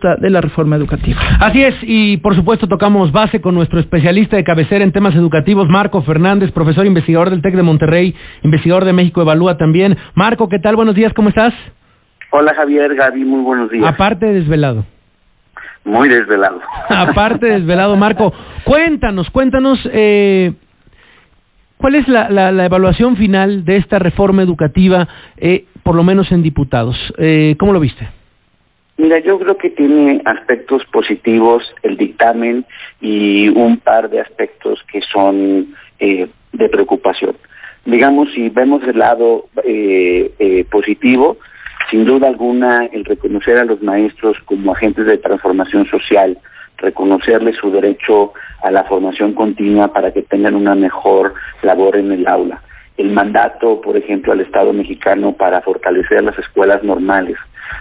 de la reforma educativa. Así es, y por supuesto tocamos base con nuestro especialista de cabecera en temas educativos, Marco Fernández, profesor investigador del TEC de Monterrey, investigador de México Evalúa también. Marco, ¿qué tal? Buenos días, ¿cómo estás? Hola Javier, Gaby, muy buenos días. Aparte desvelado. Muy desvelado. Aparte desvelado, Marco. Cuéntanos, cuéntanos, eh, ¿cuál es la, la, evaluación final de esta reforma educativa, eh, por lo menos en diputados? Eh, ¿Cómo lo viste? Mira, yo creo que tiene aspectos positivos el dictamen y un par de aspectos que son eh, de preocupación. Digamos, si vemos el lado eh, eh, positivo, sin duda alguna el reconocer a los maestros como agentes de transformación social, reconocerles su derecho a la formación continua para que tengan una mejor labor en el aula. El mandato, por ejemplo, al Estado mexicano para fortalecer las escuelas normales,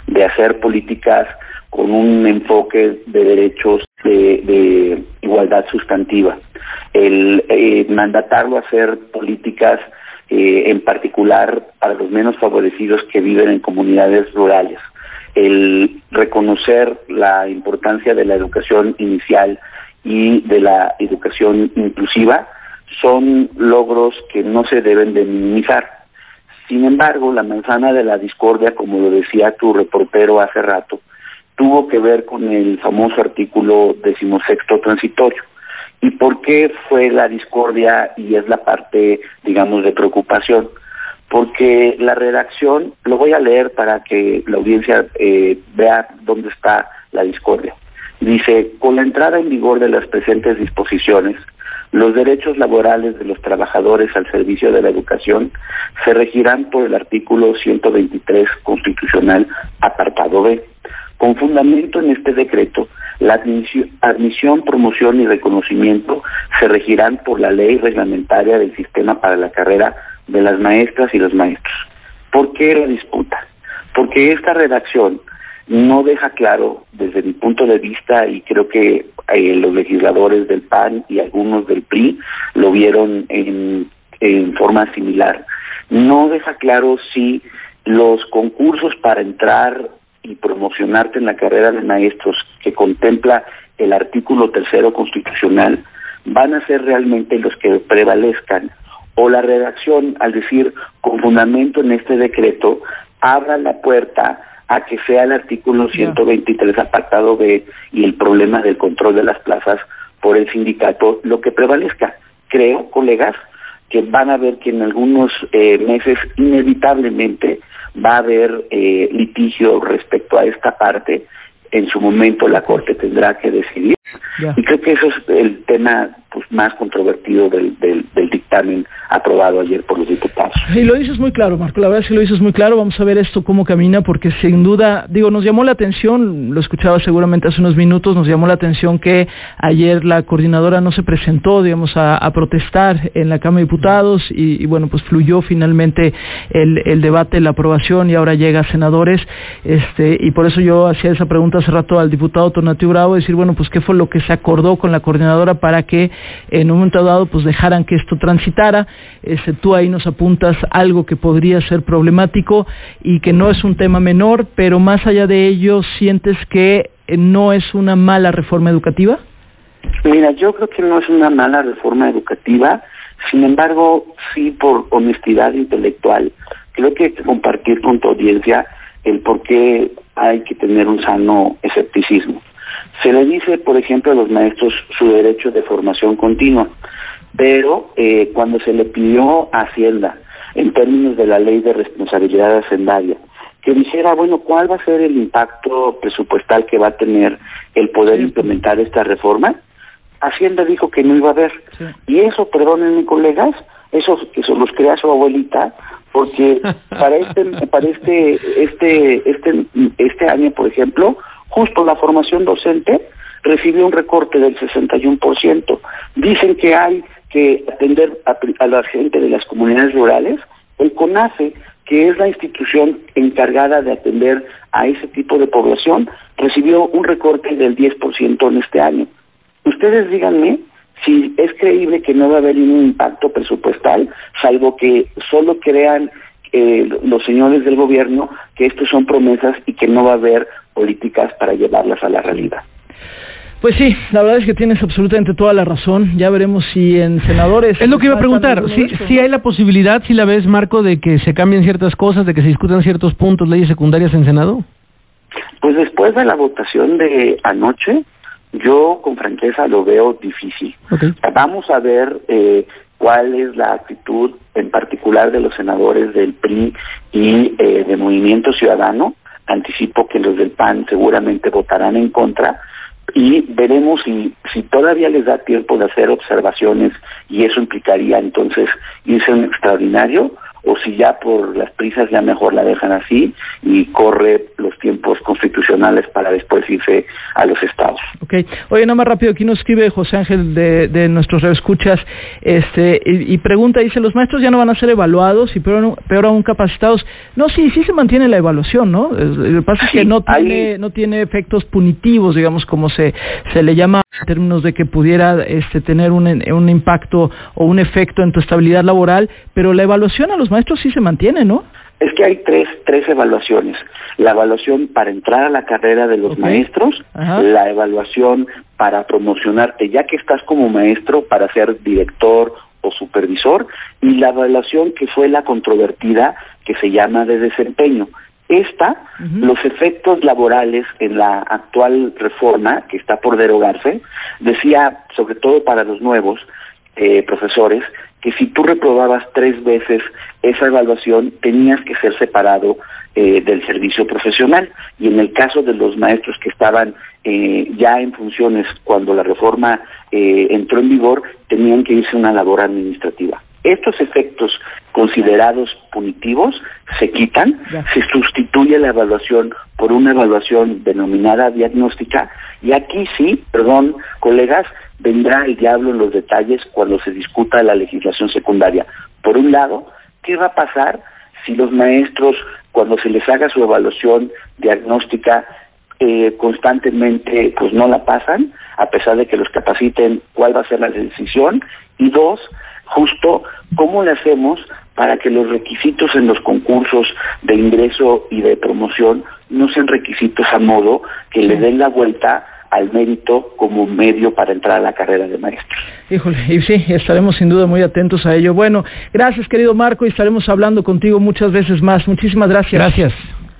de hacer políticas con un enfoque de derechos de, igualdad sustantiva, el eh, mandatarlo a hacer políticas eh, en particular para los menos favorecidos que viven en comunidades rurales, el reconocer la importancia de la educación inicial y de la educación inclusiva son logros que no se deben de minimizar. Sin embargo, la manzana de la discordia, como lo decía tu reportero hace rato, tuvo que ver con el famoso artículo decimosexto transitorio. ¿Y por qué fue la discordia y es la parte, digamos, de preocupación? Porque la redacción, lo voy a leer para que la audiencia eh, vea dónde está la discordia. Dice, con la entrada en vigor de las presentes disposiciones, los derechos laborales de los trabajadores al servicio de la educación se regirán por el artículo 123 constitucional, apartado B. Con fundamento en este decreto, la admisión, promoción y reconocimiento se regirán por la ley reglamentaria del sistema para la carrera de las maestras y los maestros. ¿Por qué la disputa? Porque esta redacción no deja claro, desde mi punto de vista, y creo que eh, los legisladores del PAN y algunos del PRI lo vieron en, en forma similar, no deja claro si los concursos para entrar y promocionarte en la carrera de maestros que contempla el artículo tercero constitucional van a ser realmente los que prevalezcan o la redacción al decir con fundamento en este decreto abra la puerta a que sea el artículo 123 apartado B y el problema del control de las plazas por el sindicato lo que prevalezca. Creo, colegas, que van a ver que en algunos eh, meses inevitablemente va a haber eh, litigio respecto a esta parte. En su momento la Corte tendrá que decidir. Y creo que eso es el tema pues, más controvertido del, del, del dictamen aprobado ayer por los diputados. Y lo dices muy claro, Marco, la verdad es que lo dices muy claro, vamos a ver esto cómo camina, porque sin duda, digo, nos llamó la atención, lo escuchaba seguramente hace unos minutos, nos llamó la atención que ayer la coordinadora no se presentó, digamos, a, protestar en la Cámara de Diputados y, bueno, pues fluyó finalmente el, el debate, la aprobación y ahora llega a senadores, este, y por eso yo hacía esa pregunta hace rato al diputado Tonatiuh Bravo, decir, bueno, pues qué fue lo que se acordó con la coordinadora para que en un momento dado pues dejaran que esto transitara, este, tú ahí nos apuntas algo que podría ser problemático y que no es un tema menor, pero más allá de ello, ¿sientes que no es una mala reforma educativa? Mira, yo creo que no es una mala reforma educativa, sin embargo, sí por honestidad intelectual, creo que hay que compartir con tu audiencia el por qué hay que tener un sano escepticismo. Se le dice, por ejemplo, a los maestros su derecho de formación continua pero eh, cuando se le pidió a Hacienda, en términos de la ley de responsabilidad hacendaria, que dijera, bueno, ¿cuál va a ser el impacto presupuestal que va a tener el poder implementar esta reforma? Hacienda dijo que no iba a haber. Y eso, perdónenme colegas, eso, eso los crea su abuelita, porque para este, para este, este, este, este año, por ejemplo, justo la formación docente recibió un recorte del 61%. Dicen que hay que atender a, la gente de las comunidades rurales, el CONAFE, que es la institución encargada de atender a ese tipo de población, recibió un recorte del 10% en este año. Ustedes díganme si es creíble que no va a haber ningún impacto presupuestal, salvo que solo crean eh, los señores del gobierno que esto son promesas y que no va a haber políticas para llevarlas a la realidad. Pues sí, la verdad es que tienes absolutamente toda la razón. Ya veremos si en senadores. Es lo que iba a preguntar. Si, si hay la posibilidad, si la ves, Marco, de que se cambien ciertas cosas, de que se discutan ciertos puntos, leyes secundarias en Senado. Pues después de la votación de anoche, yo con franqueza lo veo difícil. Vamos a ver eh, cuál es la actitud en particular de los senadores del PRI y eh, de Movimiento Ciudadano. Anticipo que los del PAN seguramente votarán en contra y veremos si, si todavía les da tiempo de hacer observaciones y eso implicaría entonces irse a un extraordinario o si ya por las prisas ya mejor la dejan así y corre los tiempos constitucionales para después irse a los estados. Ok. Oye, nada más rápido, aquí nos escribe José Ángel de, de nuestros escuchas este, y, pregunta, dice, los maestros ya no van a ser evaluados y peor, peor aún capacitados. No, sí, sí se mantiene la evaluación, ¿no? Lo que pasa es que no tiene, no tiene efectos punitivos, digamos, como se, se le llama en términos de que pudiera este, tener un, un impacto o un efecto en tu estabilidad laboral, pero la evaluación a los maestros sí se mantiene, ¿no? Es que hay tres, tres evaluaciones. La evaluación para entrar a la carrera de los maestros, la evaluación para promocionarte ya que estás como maestro para ser director o supervisor y la evaluación que fue la controvertida que se llama de desempeño. Esta, los efectos laborales en la actual reforma que está por derogarse, decía, sobre todo para los nuevos eh, profesores, que si tú reprobabas tres veces esa evaluación, tenías que ser separado eh, del servicio profesional. Y en el caso de los maestros que estaban eh, ya en funciones cuando la reforma eh, entró en vigor, tenían que irse a una labor administrativa. Estos efectos considerados punitivos se quitan, se sustituye la evaluación por una evaluación denominada diagnóstica y aquí sí, perdón, colegas, vendrá el diablo en los detalles cuando se discuta la legislación secundaria. Por un lado, ¿qué va a pasar si los maestros, cuando se les haga su evaluación diagnóstica, eh, constantemente pues no la pasan, a pesar de que los capaciten, cuál va a ser la decisión? Y dos, justo cómo le hacemos para que los requisitos en los concursos de ingreso y de promoción no sean requisitos a modo que le den la vuelta al mérito como medio para entrar a la carrera de maestro. Híjole, y sí, estaremos sin duda muy atentos a ello. Bueno, gracias querido Marco y estaremos hablando contigo muchas veces más. Muchísimas gracias. Gracias.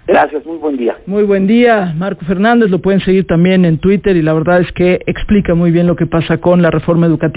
Gracias, muy buen día. Muy buen día, Marco Fernández, lo pueden seguir también en Twitter y la verdad es que explica muy bien lo que pasa con la reforma educativa.